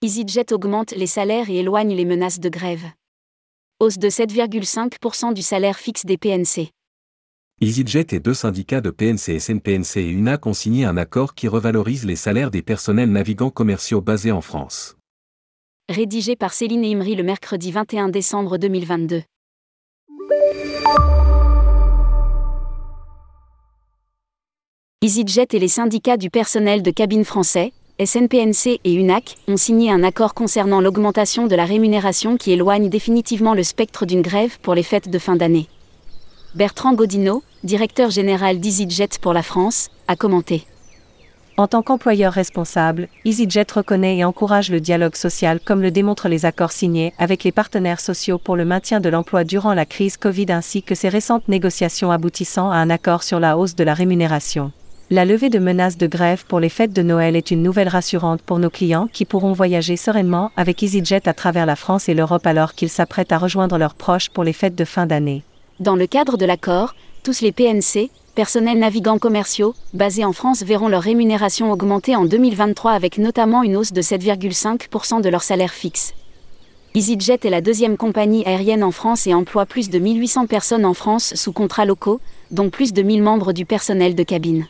EasyJet augmente les salaires et éloigne les menaces de grève. Hausse de 7,5% du salaire fixe des PNC. EasyJet et deux syndicats de PNC, SNPNC et UNAC ont signé un accord qui revalorise les salaires des personnels navigants commerciaux basés en France. Rédigé par Céline Imri le mercredi 21 décembre 2022. EasyJet et les syndicats du personnel de cabine français, SNPNC et UNAC, ont signé un accord concernant l'augmentation de la rémunération qui éloigne définitivement le spectre d'une grève pour les fêtes de fin d'année. Bertrand Godineau, directeur général d'EasyJet pour la France, a commenté. En tant qu'employeur responsable, EasyJet reconnaît et encourage le dialogue social comme le démontrent les accords signés avec les partenaires sociaux pour le maintien de l'emploi durant la crise Covid ainsi que ses récentes négociations aboutissant à un accord sur la hausse de la rémunération. La levée de menaces de grève pour les fêtes de Noël est une nouvelle rassurante pour nos clients qui pourront voyager sereinement avec EasyJet à travers la France et l'Europe alors qu'ils s'apprêtent à rejoindre leurs proches pour les fêtes de fin d'année. Dans le cadre de l'accord, tous les PNC, personnels navigants commerciaux, basés en France verront leur rémunération augmenter en 2023 avec notamment une hausse de 7,5% de leur salaire fixe. EasyJet est la deuxième compagnie aérienne en France et emploie plus de 1800 personnes en France sous contrats locaux, dont plus de 1000 membres du personnel de cabine.